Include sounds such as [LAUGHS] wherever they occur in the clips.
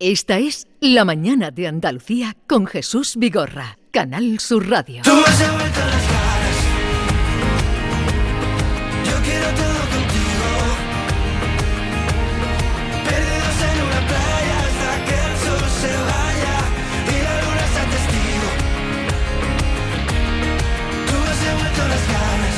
Esta es La Mañana de Andalucía con Jesús Vigorra, Canal Sur Radio. Tú me has vuelto las caras. Yo quiero todo contigo. Perdidos en una playa hasta que el sol se vaya y la luna sea testigo. Tú me has vuelto las ganas.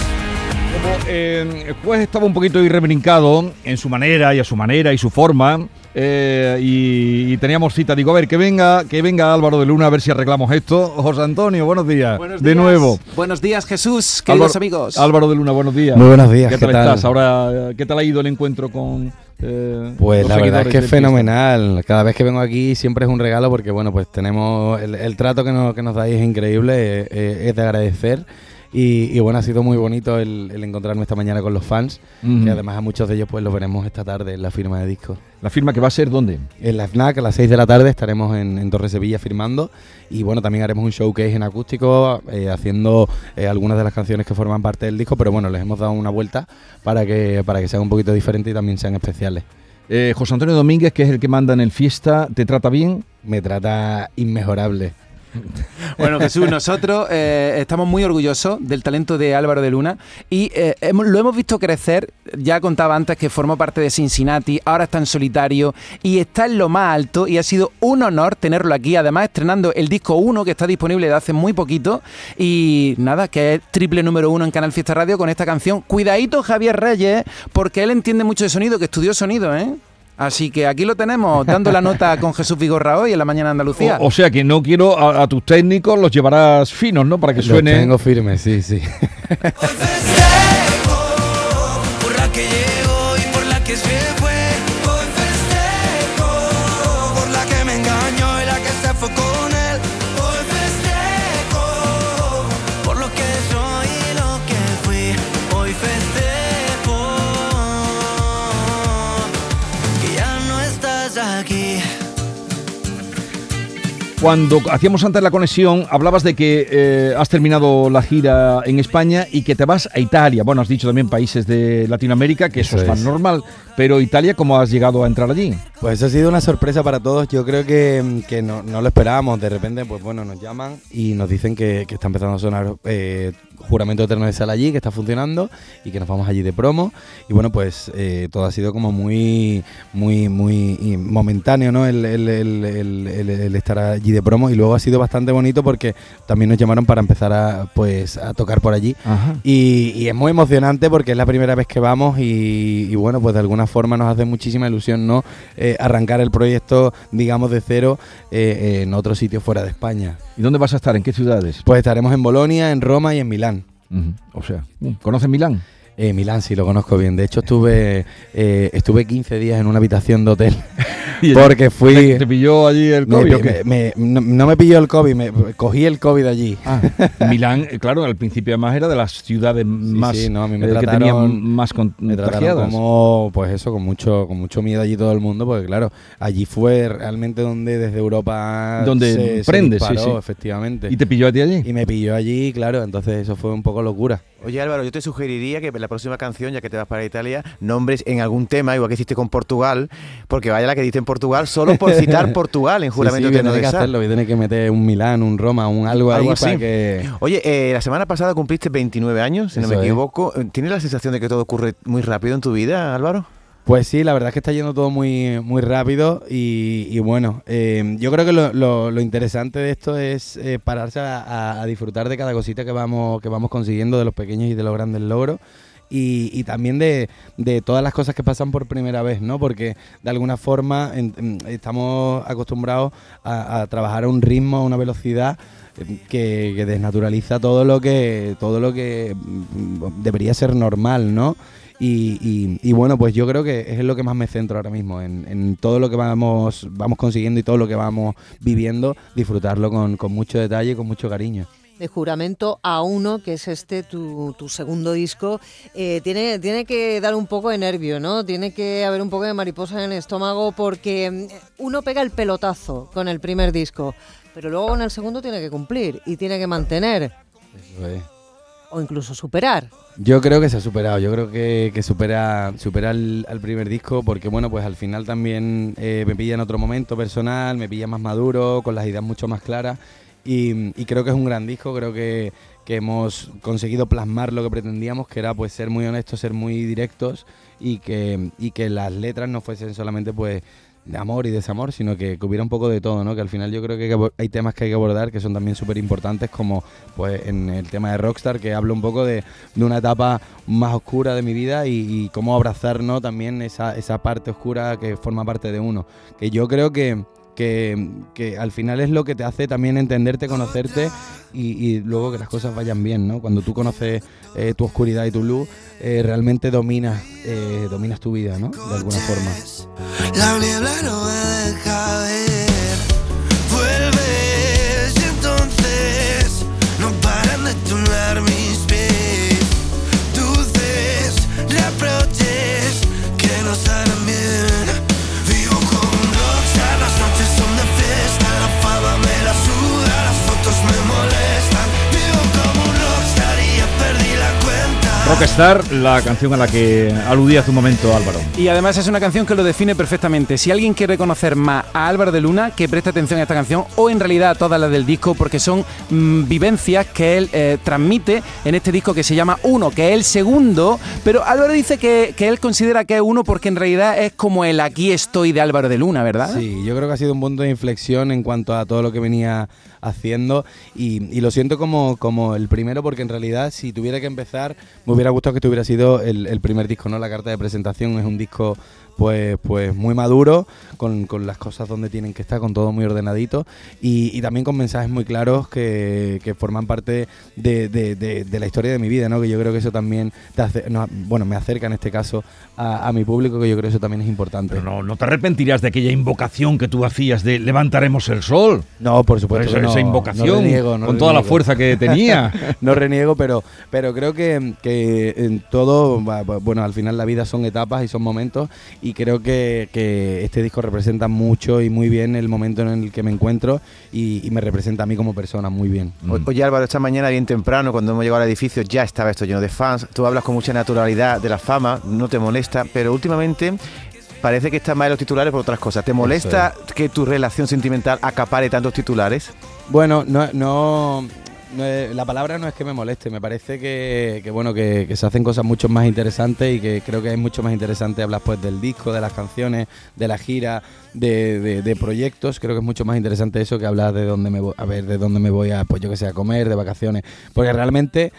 Como eh, el juez estaba un poquito irrebrincado en su manera y a su manera y su forma. Eh, y, y teníamos cita, digo, a ver, que venga, que venga Álvaro de Luna a ver si arreglamos esto. José Antonio, buenos días. Buenos de días. nuevo. Buenos días, Jesús, queridos Álvaro- amigos. Álvaro de Luna, buenos días. Muy buenos días, ¿Qué ¿qué tal, tal? estás? Ahora, ¿qué tal ha ido el encuentro con eh, Pues la verdad es que es fenomenal. Cada vez que vengo aquí siempre es un regalo porque bueno, pues tenemos el, el trato que nos, que nos dais es increíble, eh, eh, es de agradecer. Y, y bueno, ha sido muy bonito el, el encontrarme esta mañana con los fans, Ujú. que además a muchos de ellos pues los veremos esta tarde en la firma de discos. La firma que va a ser dónde? En la FNAC a las 6 de la tarde estaremos en, en Torre Sevilla firmando y bueno, también haremos un showcase en acústico eh, haciendo eh, algunas de las canciones que forman parte del disco, pero bueno, les hemos dado una vuelta para que, para que sean un poquito diferentes y también sean especiales. Eh, José Antonio Domínguez, que es el que manda en el Fiesta, ¿te trata bien? Me trata inmejorable. [LAUGHS] Bueno, Jesús, nosotros eh, estamos muy orgullosos del talento de Álvaro de Luna y eh, lo hemos visto crecer. Ya contaba antes que formó parte de Cincinnati, ahora está en solitario y está en lo más alto y ha sido un honor tenerlo aquí. Además, estrenando el disco 1 que está disponible de hace muy poquito y nada, que es triple número uno en Canal Fiesta Radio con esta canción. Cuidadito, Javier Reyes, porque él entiende mucho de sonido, que estudió sonido, ¿eh? Así que aquí lo tenemos, dando la nota con Jesús Vigorra hoy en la mañana de Andalucía. O, o sea que no quiero a, a tus técnicos, los llevarás finos, ¿no? Para que Los suene. tengo firmes, sí, sí. [LAUGHS] Por la que llegó y por la que Cuando hacíamos antes la conexión, hablabas de que eh, has terminado la gira en España y que te vas a Italia. Bueno, has dicho también países de Latinoamérica, que eso, Eso es es. normal. Pero Italia, ¿cómo has llegado a entrar allí? Pues eso ha sido una sorpresa para todos. Yo creo que, que no, no lo esperábamos. De repente, pues bueno, nos llaman y nos dicen que, que está empezando a sonar eh, Juramento Eterno de Sal allí, que está funcionando y que nos vamos allí de promo. Y bueno, pues eh, todo ha sido como muy, muy, muy momentáneo, ¿no? El, el- el- el- estar allí de promo. Y luego ha sido bastante bonito porque también nos llamaron para empezar a, pues, a tocar por allí. Y, y es muy emocionante porque es la primera vez que vamos y, y bueno, pues de alguna forma nos hace muchísima ilusión no Eh, arrancar el proyecto, digamos, de cero eh, en otro sitio fuera de España. ¿Y dónde vas a estar? ¿En qué ciudades? Pues estaremos en Bolonia, en Roma y en Milán. O sea, ¿conoces Milán? Eh, Milán sí lo conozco bien. De hecho estuve eh, estuve 15 días en una habitación de hotel [LAUGHS] porque fui... ¿Te pilló allí el me- COVID? o me- qué? me- no, no me pilló el COVID, me cogí el COVID allí. Ah, Milán, eh, claro, al principio además era de las ciudades más sí, no, a mí me eh, que trataron- tenían más contagiadas. como, pues eso, con mucho, con mucho miedo allí todo el mundo, porque claro, allí fue realmente donde desde Europa Donde se, se prende, sí, sí. efectivamente. ¿Y te pilló a ti allí? Y me pilló allí, claro, entonces eso fue un poco locura. Oye Álvaro, yo te sugeriría que la próxima canción, ya que te vas para Italia, nombres en algún tema, igual que hiciste con Portugal, porque vaya la que diste en Portugal, solo por [LAUGHS] citar Portugal en Sí, juramento sí, de que hacerlo, a tener que meter un Milán, un Roma, un algo, Algo ahí así. para que... Oye, eh, la semana pasada cumpliste 29 años, si no me es. equivoco. ¿Tienes la sensación de que todo ocurre muy rápido en tu vida, Álvaro? Pues sí, la verdad es que está yendo todo muy, muy rápido y, bueno, eh, yo creo que lo, interesante de esto es eh, pararse a, disfrutar de cada cosita que vamos, que vamos consiguiendo, de los pequeños y de los grandes logros. Y, también de, de todas las cosas que pasan por primera vez, ¿no? Porque de alguna forma en- estamos acostumbrados a, trabajar a un ritmo, a una velocidad eh, que, que desnaturaliza todo lo que todo lo que debería ser normal, ¿no? Y, y- y bueno, pues yo creo que es en lo que más me centro ahora mismo, en, en todo lo que vamos, vamos consiguiendo y todo lo que vamos viviendo, disfrutarlo con, con mucho detalle y con mucho cariño. de Juramento a uno, que es este tu, tu segundo disco, eh, tiene, tiene que dar un poco de nervio, ¿no? Tiene que haber un poco de mariposa en el estómago porque mm, uno pega el pelotazo con el primer disco, pero luego en el segundo tiene que cumplir y tiene que mantener. Eso es. O incluso superar. Yo creo que se ha superado, yo creo que, supera, supera al, primer disco porque bueno, pues al final también eh, me pilla en otro momento personal, me pilla más maduro, con las ideas mucho más claras y, y creo que es un gran disco, creo que, que hemos conseguido plasmar lo que pretendíamos, que era pues ser muy honestos, ser muy directos y que, y que las letras no fuesen solamente pues de amor y desamor, sino que, que hubiera un poco de todo, ¿no? Que al final yo creo que hay, temas que hay que abordar que son también súper importantes, como pues en el tema de Rockstar, que hablo un poco de, de una etapa más oscura de mi vida y, y cómo abrazar, ¿no? También esa, esa parte oscura que forma parte de uno. Que yo creo que, que, que al final es lo que te hace también entenderte, conocerte y, luego que las cosas vayan bien, ¿no? Cuando tú conoces eh, tu oscuridad y tu luz, eh, realmente dominas, eh, dominas tu vida, ¿no? De alguna forma. La niebla no me deja Rockstar, la canción a la que aludía hace un momento Álvaro. Y además es una canción que lo define perfectamente. Si alguien quiere conocer más a Álvaro de Luna, que preste atención a esta canción o en realidad a todas las del disco, porque son mm, vivencias que él eh, transmite en este disco que se llama Uno, que es el segundo. Pero Álvaro dice que, que él considera que es uno porque en realidad es como el aquí estoy de Álvaro de Luna, ¿verdad? Sí, yo creo que ha sido un punto de inflexión en cuanto a todo lo que venía haciendo y, lo siento como, como el primero porque en realidad si tuviera que empezar me hubiera gustado que este hubiera sido el, el primer disco, ¿no? La carta de presentación es un disco pues, pues muy maduro, con, con las cosas donde tienen que estar, con todo muy ordenadito y, y también con mensajes muy claros que, que forman parte de, de- de- de la historia de mi vida, ¿no? Que yo creo que eso también, te hace- no, bueno, me acerca en este caso a, a mi público, que yo creo que eso también es importante. Pero no, no te arrepentirás de aquella invocación que tú hacías de levantaremos el sol. No, por supuesto. Esa, que no, esa no invocación reniego, con toda la fuerza que tenía. [LAUGHS] no reniego, pero, pero creo que, que en todo, bueno, al final la vida son etapas y son momentos y creo que, que este disco representa mucho y muy bien el momento en el que me encuentro y, y me representa a mí como persona muy bien. O- Oye Álvaro, esta mañana bien temprano, cuando hemos llegado al edificio, ya estaba esto lleno de fans. Tú hablas con mucha naturalidad de la fama, no te molesta, pero últimamente parece que está más en los titulares por otras cosas. ¿Te molesta que tu relación sentimental acapare tantos titulares? Bueno, no, no, no es- la palabra no es que me moleste, me parece que, bueno que, que se hacen cosas mucho más interesantes y que creo que es mucho más interesante hablar pues del disco, de las canciones, de la gira, de, de- de proyectos. Creo que es mucho más interesante eso que hablar de dónde me voy, a ver, de dónde me voy a, pues yo que sé, a comer, de vacaciones, porque realmente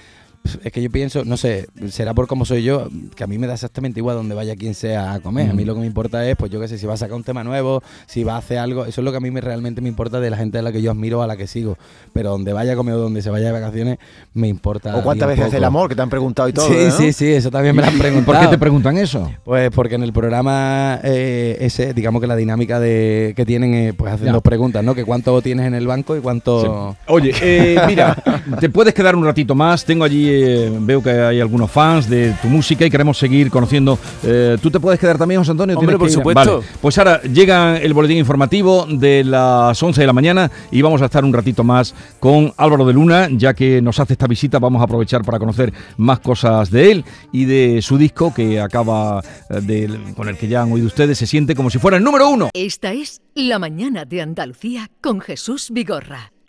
es que yo pienso, no sé, será por cómo soy yo, que a mí me da exactamente igual donde vaya quien sea a comer. A mí lo que me importa es, pues yo qué sé, si va a sacar un tema nuevo, si va a hacer algo, eso es lo que a mí me, realmente me importa de la gente a la que yo admiro, a la que sigo. Pero donde vaya a comer o donde se vaya de vacaciones, me importa. ¿O cuántas veces hace el poco. amor? Que te han preguntado y todo. Sí, ¿no? sí, sí, eso también me lo han [LAUGHS] preguntado. ¿Por qué te preguntan eso? Pues porque en el programa eh, ese, digamos que la dinámica de que tienen, eh, pues hacen Ya. dos preguntas, ¿no? Que cuánto tienes en el banco y cuánto... Oye, eh, mira, [LAUGHS] te puedes quedar un ratito más. Tengo allí, eh, veo que hay algunos fans de tu música y queremos seguir conociendo. Eh, ¿Tú te puedes quedar también, José Antonio? Hombre, ¿Tienes por supuesto. Vale, pues ahora llega el boletín informativo de las 11 de la mañana y vamos a estar un ratito más con Álvaro de Luna, ya que nos hace esta visita. Vamos a aprovechar para conocer más cosas de él y de su disco que acaba eh, de, con el que ya han oído ustedes. Se siente como si fuera el número uno. Esta es La Mañana de Andalucía con Jesús Vigorra,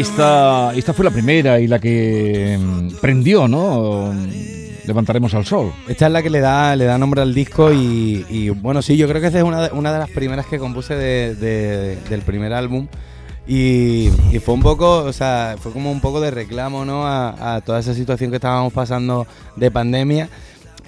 Esta, esta fue la primera y la que mm, prendió, ¿no? Levantaremos al sol. Esta es la que le da, le da nombre al disco y, bueno, sí, yo creo que esta es una de, las primeras que compuse de- de- del primer álbum. Y, fue un poco, o sea, fue como un poco de reclamo, ¿no? A, a toda esa situación que estábamos pasando de pandemia.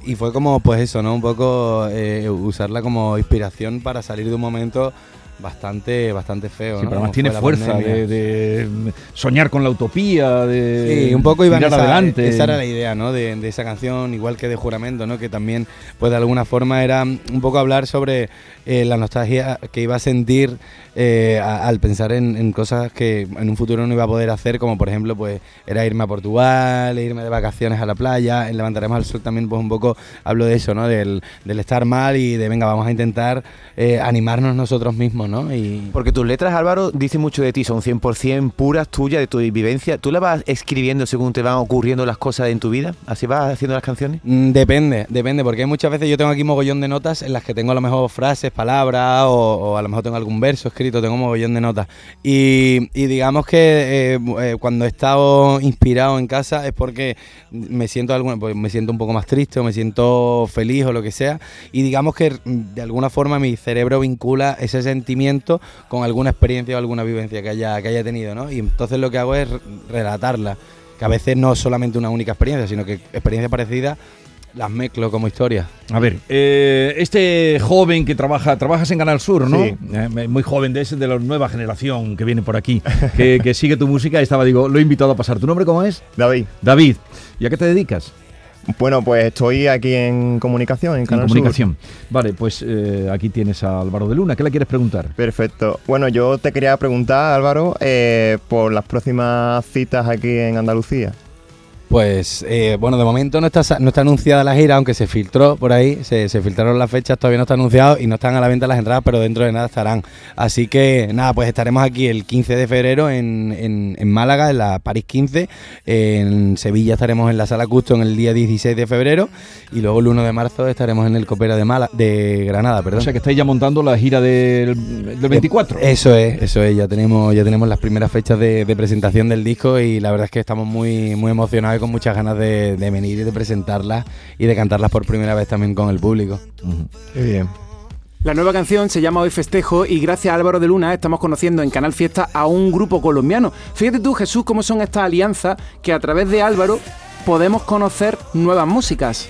Y fue como, pues eso, ¿no? Un poco eh, usarla como inspiración para salir de un momento bastante, bastante feo. Sí, ¿no? pero además tiene fuerza de, de, soñar con la utopía, de Sí, un poco iban mirar esa, adelante. esa era la idea, ¿no? De, de esa canción, igual que de Juramento, ¿no? Que también, pues de alguna forma era un poco hablar sobre eh, la nostalgia que iba a sentir eh, a- al pensar en, en cosas que en un futuro no iba a poder hacer, como por ejemplo, pues era irme a Portugal, irme de vacaciones a la playa. En Levantaremos al Sol también, pues un poco hablo de eso, ¿no? Del, del estar mal y de venga, vamos a intentar eh, animarnos nosotros mismos, ¿no? Y Porque tus letras, Álvaro, dicen mucho de ti, son 100% puras tuyas, de tu vivencia. ¿Tú las vas escribiendo según te van ocurriendo las cosas en tu vida? ¿Así vas haciendo las canciones? Mm, Depende, depende, porque muchas veces yo tengo aquí mogollón de notas en las que tengo a lo mejor frases, palabras o, o a lo mejor tengo algún verso escrito, tengo mogollón de notas. Y, y digamos que eh, eh, cuando he estado inspirado en casa es porque me siento, alguna, pues me siento un poco más triste o me siento feliz o lo que sea. Y digamos que mm, de alguna forma mi cerebro vincula ese sentimiento con alguna experiencia o alguna vivencia que haya, que haya tenido, ¿no? Y entonces lo que hago es relatarla que a veces no es solamente una única experiencia, sino que experiencias parecidas las mezclo como historias. A ver, eh, este joven que trabaja, trabajas en Canal Sur, ¿no? Sí. Eh, muy joven, de ese de la nueva generación que viene por aquí, que, que sigue tu música. Estaba, digo, lo he invitado a pasar. ¿Tu nombre cómo es? David. David. ¿Y a qué te dedicas? Bueno, pues estoy aquí en comunicación, en En Canal Sur. comunicación. Vale, pues eh, aquí tienes a Álvaro de Luna. ¿Qué le quieres preguntar? Perfecto. Bueno, yo te quería preguntar, Álvaro, eh, por las próximas citas aquí en Andalucía. Pues eh, bueno, de momento no está, no está anunciada la gira, aunque se filtró por ahí, se, se filtraron las fechas, todavía no está anunciado y no están a la venta las entradas, pero dentro de nada estarán. Así que nada, pues estaremos aquí el 15 de febrero en, en- en Málaga, en la París 15, en Sevilla estaremos en la Sala Custom el día 16 de febrero y luego el 1 de marzo estaremos en el Copera de, Mala, de Granada, perdón. O sea, que estáis ya montando la gira del, del 24. Eso es, eso es, ya tenemos, ya tenemos las primeras fechas de, de presentación del disco y la verdad es que estamos muy, muy emocionados con muchas ganas de, de venir y de presentarlas y de cantarlas por primera vez también con el público. Qué bien. La nueva canción se llama Hoy Festejo y gracias a Álvaro de Luna estamos conociendo en Canal Fiesta a un grupo colombiano. Fíjate tú, Jesús, cómo son estas alianzas que a través de Álvaro podemos conocer nuevas músicas.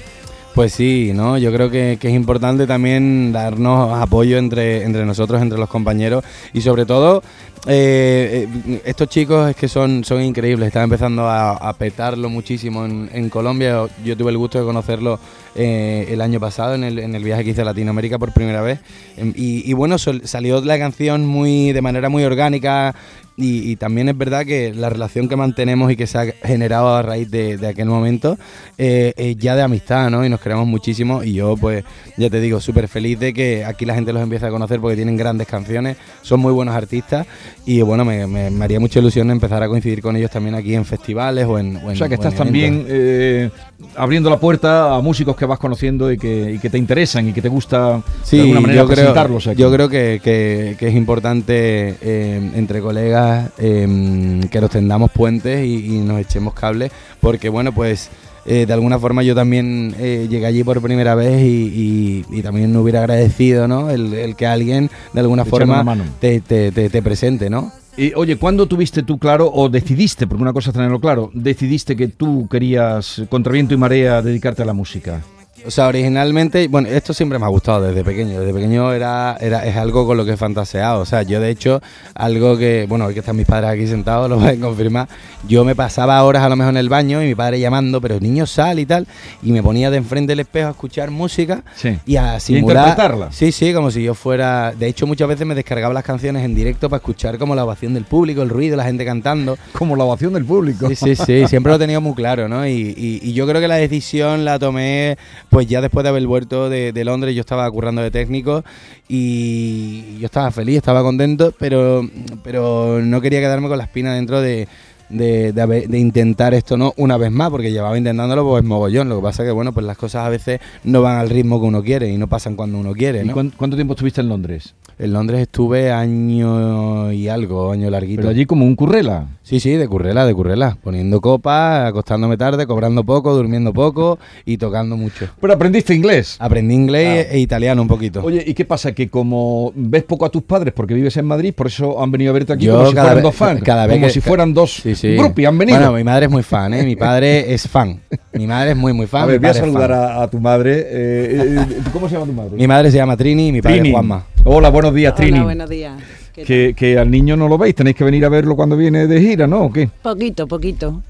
Pues sí, ¿no? Yo creo que, es importante también darnos apoyo entre, entre nosotros, entre los compañeros y sobre todo eh, eh, estos chicos es que son, son increíbles, están empezando a, petarlo muchísimo en, Colombia. Yo tuve el gusto de conocerlo eh, el año pasado en el, en el viaje que hice a Latinoamérica por primera vez Em, y, bueno, salió la canción muy de manera muy orgánica y, y también es verdad que la relación que mantenemos y que se ha generado a raíz de, de aquel momento eh, es ya de amistad, ¿no? Y nos queremos muchísimo y yo, pues, ya te digo, súper feliz de que aquí la gente los empiece a conocer porque tienen grandes canciones, son muy buenos artistas y bueno, me, me- me haría mucha ilusión empezar a coincidir con ellos también aquí en festivales o en... O sea, que en estás también eh, abriendo la puerta a músicos que vas conociendo y que, y que te interesan y que te gusta Sí, de alguna manera yo creo, presentarlos aquí. yo creo que, que- que es importante eh, entre colegas eh, que nos tendamos puentes y, y nos echemos cables, porque bueno, pues eh, de alguna forma yo también eh, llegué allí por primera vez y, y- y también me hubiera agradecido, ¿no? El, el que alguien de alguna Te forma te, te- te- te presente, ¿no? Y, oye, ¿cuándo tuviste tú claro o decidiste, porque una cosa es tenerlo claro, decidiste que tú querías, contra viento y marea, dedicarte a la música? O sea, originalmente, bueno, esto siempre me ha gustado desde pequeño. Desde pequeño era, era es algo con lo que he fantaseado. O sea, yo de hecho, algo que, bueno, hoy que están mis padres aquí sentados, [LAUGHS] lo pueden confirmar. Yo me pasaba horas a lo mejor en el baño y mi padre llamando, pero niño sal y tal, y me ponía de enfrente del espejo a escuchar música Sí. y a simular. interpretarla. Sí, sí, como si yo fuera. De hecho, muchas veces me descargaba las canciones en directo para escuchar como la ovación del público, el ruido, la gente cantando. Como la ovación del público. Sí, sí, sí, siempre lo he [LAUGHS] tenido muy claro, ¿no? Y, y- y yo creo que la decisión la tomé, pues ya después de haber vuelto de, de Londres, yo estaba currando de técnico y yo estaba feliz, estaba contento, pero, pero no quería quedarme con la espina dentro de, de, de haber- de intentar esto, ¿no? Una vez más, porque llevaba intentándolo pues mogollón. Lo que pasa que, bueno, pues las cosas a veces no van al ritmo que uno quiere y no pasan cuando uno quiere, ¿Y cuánto tiempo estuviste en Londres? En Londres estuve año y algo, año larguito. Pero allí como un currela. Sí, sí, de currela, de currela. Poniendo copas, acostándome tarde, cobrando poco, durmiendo poco y tocando mucho. Pero aprendiste inglés. Aprendí inglés e italiano un poquito. Oye, ¿y qué pasa? Que como ves poco a tus padres porque vives en Madrid, por eso han venido a verte aquí Yo como si fueran vez- dos fans. cada vez como que- si fueran dos Sí, sí. grupos han venido. Bueno, mi madre es muy fan, ¿eh? Mi padre es fan. Mi madre es muy, muy fan. a ver, voy a saludar a, a tu madre. Eh, eh, ¿Cómo se llama tu madre? Mi madre se llama Trini y mi padre Trini. es Juanma. Hola, buenos días, Trini. Hola, buenos días. ¿Qué Que, que al niño no lo veis, tenéis que venir a verlo cuando viene de gira, ¿no? ¿O qué? Poquito, poquito.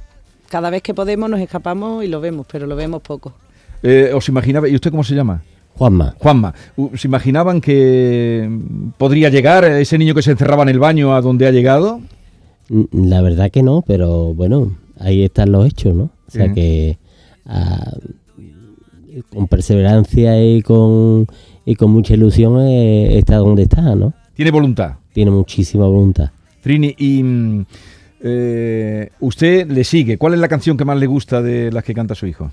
Cada vez que podemos nos escapamos y lo vemos, pero lo vemos poco. Eh, ¿Os imaginabais? ¿Y usted cómo se llama? Juanma. Juanma, ¿se imaginaban que podría llegar ese niño que se encerraba en el baño a donde ha llegado? Mm, La verdad que no, pero bueno, ahí están los hechos, ¿no? O sea que ah, con perseverancia y con, y con mucha ilusión eh, está donde está, ¿no? Tiene voluntad. Tiene muchísima voluntad. Trini, y mm, eh, usted le sigue. ¿Cuál es la canción que más le gusta de las que canta su hijo?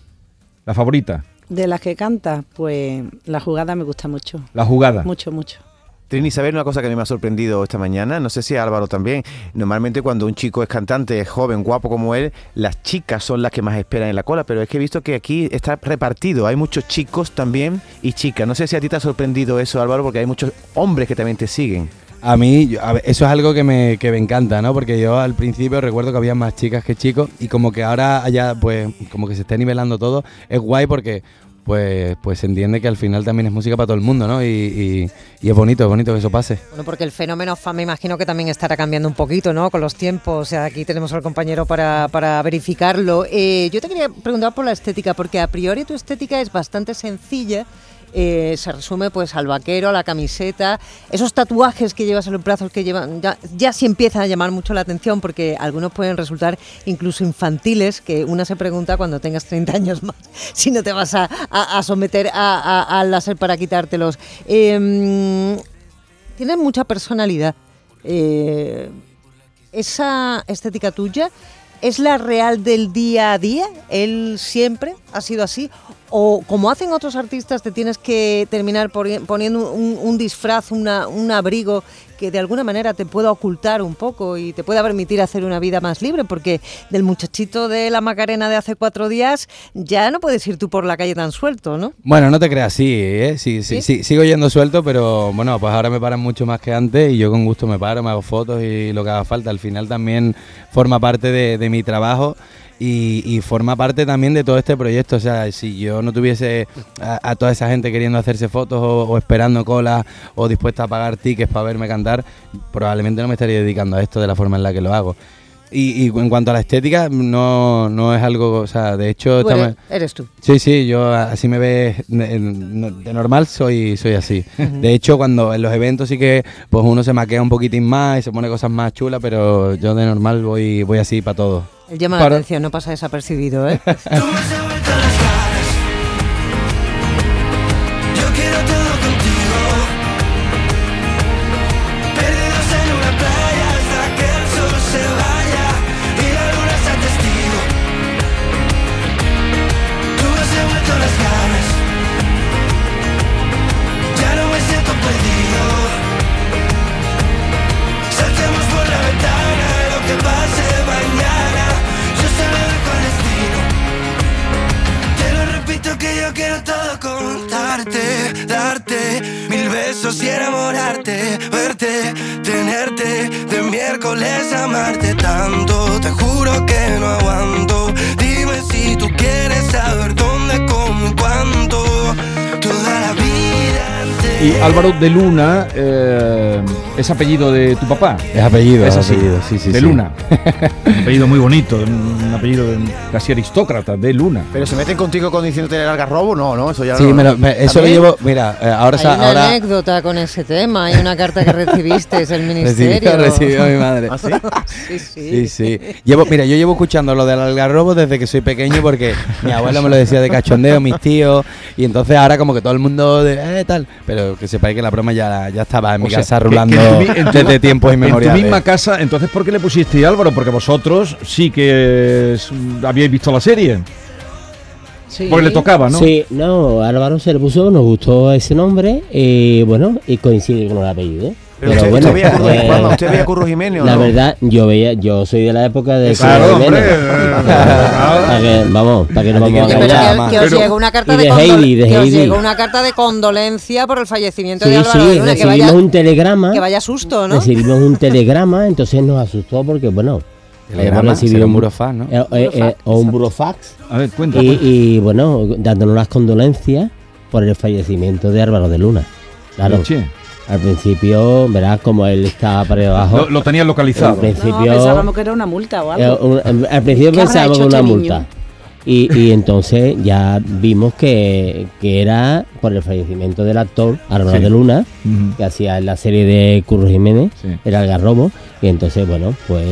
La favorita, De las que canta, pues la jugada me gusta mucho. la jugada. Mucho, mucho. Trini, ¿sabes una cosa que a mí me ha sorprendido esta mañana? No sé si Álvaro también. Normalmente cuando un chico es cantante, es joven, guapo como él, las chicas son las que más esperan en la cola, pero es que he visto que aquí está repartido. Hay muchos chicos también y chicas. No sé si a ti te ha sorprendido eso, Álvaro, porque hay muchos hombres que también te siguen. A mí, eso es algo que me, que me encanta, ¿no? Porque yo al principio recuerdo que había más chicas que chicos y como que ahora allá, pues, como que se está nivelando todo, es guay porque, pues, pues se entiende que al final también es música para todo el mundo, ¿no? Y, y- es bonito, es bonito que eso pase. Bueno, porque el fenómeno fan me imagino que también estará cambiando un poquito, ¿no? Con los tiempos. O sea, aquí tenemos al compañero para, para verificarlo. Eh, yo te quería preguntar por la estética, porque a priori tu estética es bastante sencilla. Eh, se resume pues al vaquero, a la camiseta, esos tatuajes que llevas en los brazos que llevan, ya, ya sí empiezan a llamar mucho la atención porque algunos pueden resultar incluso infantiles, que una se pregunta cuando tengas 30 años más [LAUGHS] si no te vas a, someter a- al láser para quitártelos. Em, tienes mucha personalidad. Eh, esa estética tuya es la real del día a día. Él siempre ha sido así. O como hacen otros artistas, te tienes que terminar poni- poniendo un, un disfraz, una- un abrigo que de alguna manera te pueda ocultar un poco y te pueda permitir hacer una vida más libre, porque del muchachito de la Macarena de hace cuatro días ya no puedes ir tú por la calle tan suelto, ¿no? Bueno, no te creas, sí, ¿eh? Sí, sí, ¿Sí? sí, sigo yendo suelto, pero bueno, pues ahora me paran mucho más que antes y yo con gusto me paro, me hago fotos y lo que haga falta. Al final también forma parte de, de mi trabajo y, y forma parte también de todo este proyecto. O sea, si yo no tuviese a, toda esa gente queriendo hacerse fotos o, o esperando cola o dispuesta a pagar tickets para verme cantar, probablemente no me estaría dedicando a esto de la forma en la que lo hago. Y, y en cuanto a la estética, no, no es algo, o sea, de hecho... Estamos- eres, tú. Sí, sí, yo así me ves de, de normal soy soy así. De hecho, cuando en los eventos sí que pues uno se maquea un poquitín más y se pone cosas más chulas, pero yo de normal voy voy así para todo. Él llama Para- la atención, no pasa desapercibido, ¿eh? [LAUGHS] Álvaro de Luna eh, es apellido de tu papá. Es apellido, Es es así, apellido, sí, sí, de sí. Luna. un [LAUGHS] apellido muy bonito, un apellido de- casi aristócrata, de Luna. Pero se meten contigo con diciéndote el algarrobo, no, no, eso ya Sí, no. me lo- me- eso lo llevo, mira, eh, ahora Hay sa- una ahora anécdota con ese tema, hay una carta que recibiste del [LAUGHS] ministerio. recibió, recibió mi madre. ¿Ah, sí? [LAUGHS] Sí, sí. Sí, sí. Llevo, mira, yo llevo escuchando lo del algarrobo desde que soy pequeño porque mi abuelo me lo decía de cachondeo, mis tíos, y entonces ahora como que todo el mundo de, eh, tal, pero que sepáis que la broma ya, ya estaba en mi sea, casa que- que rulando en tu en desde tiempos En tu inmemoriales. misma casa, entonces ¿por qué le pusiste Álvaro? Porque vosotros sí que es- habíais visto la serie. Porque le tocaba, ¿no? Sí, no, Álvaro se le puso, nos gustó ese nombre y bueno, y coincide con el apellido. Pero Pero usted, bueno, usted veía Curro, eh, Juanma, ¿usted veía a Curro Jiménez o la no? verdad, yo veía, yo soy de la época de Claro, Curro Jiménez. [LAUGHS] hombre, Para que- vamos, para que no vamos a Pero ya, engañar. que, que os Pero- llegó una carta y de, de condol- Heidi, de que os Heidi. llegó una carta de condolencia por el fallecimiento de Álvaro sí, Luna, que vaya, un telegrama. que vaya susto, ¿no? Recibimos un [LAUGHS] telegrama, entonces nos asustó porque, bueno, Telegrama, hemos recibido será un burofax, ¿no? eh, eh, eh, o un burofax. A ver, cuenta. Y, y, bueno, dándonos las condolencias por el fallecimiento de Álvaro de Luna. Claro, al principio, verás como él estaba para abajo. lo, lo tenías al localizado. principio, No, pensábamos que era una multa o eh, algo. un- em, al principio ¿Qué habrá pensábamos que hecho una este multa. Y, y entonces ya vimos que, que era por el fallecimiento del actor Álvaro Sí. de Luna, que hacía la serie de Curro Jiménez, Sí. el algarrobo, y entonces, bueno, pues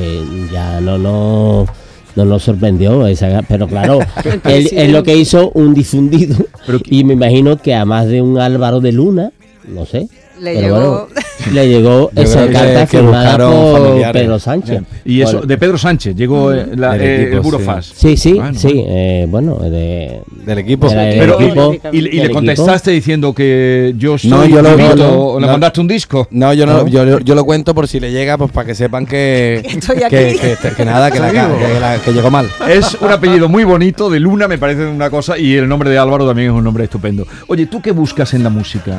ya no nos, no nos sorprendió, esa, pero claro, [LAUGHS] él, él lo que hizo un difundido, Pero- y me imagino que a más de un Álvaro de Luna, no sé, Le pero llegó- bueno, [LAUGHS] le llegó esa carta que firmada buscaron por familiares. Pedro Sánchez. Y eso, de Pedro Sánchez, llegó eh, la- eh, equipo, el burofax. Sí, sí, Bueno, sí, bueno. eh, bueno, de, Del equipo. Pero, equipo, y, y- y del le equipo. contestaste diciendo que yo soy No, yo lo- no, le no. mandaste un disco. No, yo no, ¿No? Yo, yo lo cuento por si le llega, pues para que sepan que, [LAUGHS] Estoy que, aquí. que- que nada, que, la, la- que llegó mal. Es un apellido muy bonito, de Luna me parece una cosa, y el nombre de Álvaro también es un nombre estupendo. Oye, ¿tú qué buscas en la música?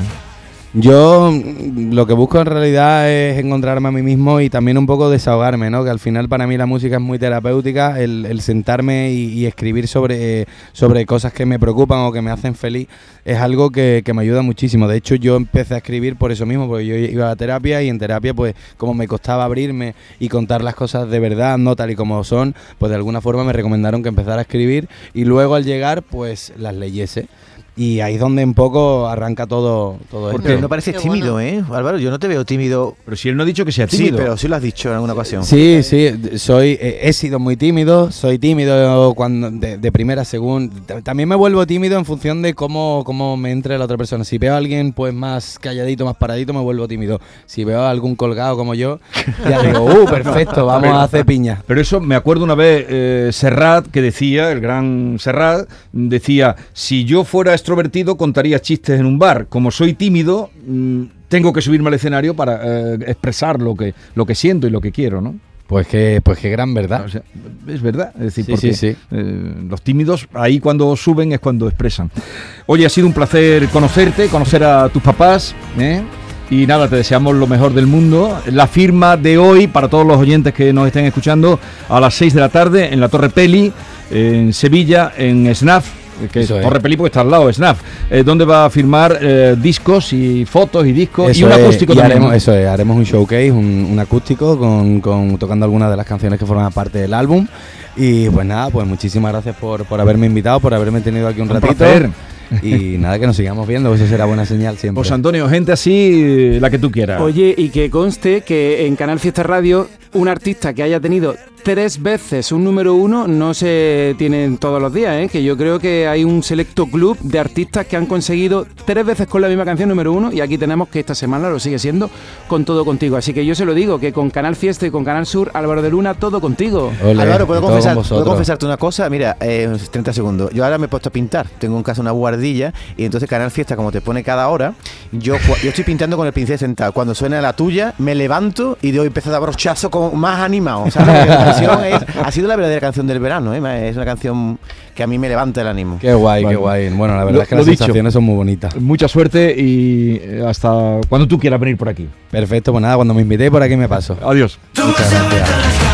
Yo lo que busco en realidad es encontrarme a mí mismo y también un poco desahogarme, ¿no? Que al final para mí la música es muy terapéutica, el, sentarme y, y escribir sobre, sobre cosas que me preocupan o que me hacen feliz es algo que, que me ayuda muchísimo. De hecho yo empecé a escribir por eso mismo, porque yo iba a terapia y en terapia pues como me costaba abrirme y contar las cosas de verdad, no tal y como son, pues de alguna forma me recomendaron que empezara a escribir y luego al llegar pues las leyese. Y ahí es donde un poco arranca todo, todo esto. Porque no pareces tímido, ¿eh? Álvaro, yo no te veo tímido. Pero si él no ha dicho que sea Sí, tímido. pero sí lo has dicho en alguna ocasión. Sí, sí, soy, eh, he sido muy tímido, soy tímido cuando de, de primera según. t- También me vuelvo tímido en función de cómo, cómo me entre la otra persona. Si veo a alguien pues más calladito, más paradito, me vuelvo tímido. Si veo a algún colgado como yo, ya digo, [LAUGHS] uh, perfecto, vamos a hacer piña. Pero eso me acuerdo una vez eh, Serrat que decía, el gran Serrat, decía, si yo fuera extrovertido contaría chistes en un bar. Como soy tímido, mm, tengo que subirme al escenario para eh, expresar lo que, lo que siento y lo que quiero, ¿no? Pues que, pues qué gran verdad. O sea, es verdad, es decir, Sí, porque sí, sí. eh, los tímidos ahí cuando suben es cuando expresan. Oye, ha sido un placer conocerte, conocer a tus papás, ¿eh? Y nada, te deseamos lo mejor del mundo. La firma de hoy, para todos los oyentes que nos estén escuchando, a las 6 de la tarde en la Torre Peli, en Sevilla, en SNAF, que Eso es. Torre Peli porque está al lado, SNAF, eh, donde va a firmar eh, discos y fotos y discos y un es, acústico y también. haremos, eso es, haremos un showcase, un, un acústico con, con- tocando algunas de las canciones que forman parte del álbum. Y pues nada, pues muchísimas gracias por, por haberme invitado, por haberme tenido aquí un, Un ratito. placer. Y [LAUGHS] nada, que nos sigamos viendo, eso será buena señal siempre. Pues Antonio, gente así, eh, la que tú quieras. Oye, y que conste que en Canal Fiesta Radio, un artista que haya tenido tres veces un número uno no se tiene todos los días, ¿eh? que yo creo que hay un selecto club de artistas que han conseguido tres veces con la misma canción número uno y aquí tenemos que esta semana lo sigue siendo con todo contigo. Así que yo se lo digo, que con Canal Fiesta y con Canal Sur, Álvaro de Luna, todo contigo. Álvaro, ¿puedo, confesar, ¿puedo vosotros. confesarte una cosa? Mira, eh, 30 segundos. Yo ahora me he puesto a pintar. Tengo en casa una guardilla y entonces Canal Fiesta, como te pone cada hora, yo, yo estoy pintando con el pincel sentado. Cuando suena la tuya, me levanto y doy empiezo a dar brochazo con más animado. ¿sabes? Porque la canción es- ha sido la verdadera canción del verano. ¿eh? Es una canción que a mí me levanta el ánimo. Qué guay, qué guay. Bueno, la verdad Lo- es que las dicho. sensaciones son muy bonitas. Mucha suerte y eh, hasta cuando tú quieras venir por aquí. Perfecto, pues nada, cuando me invitéis por aquí me paso. Adiós. Muchas gracias.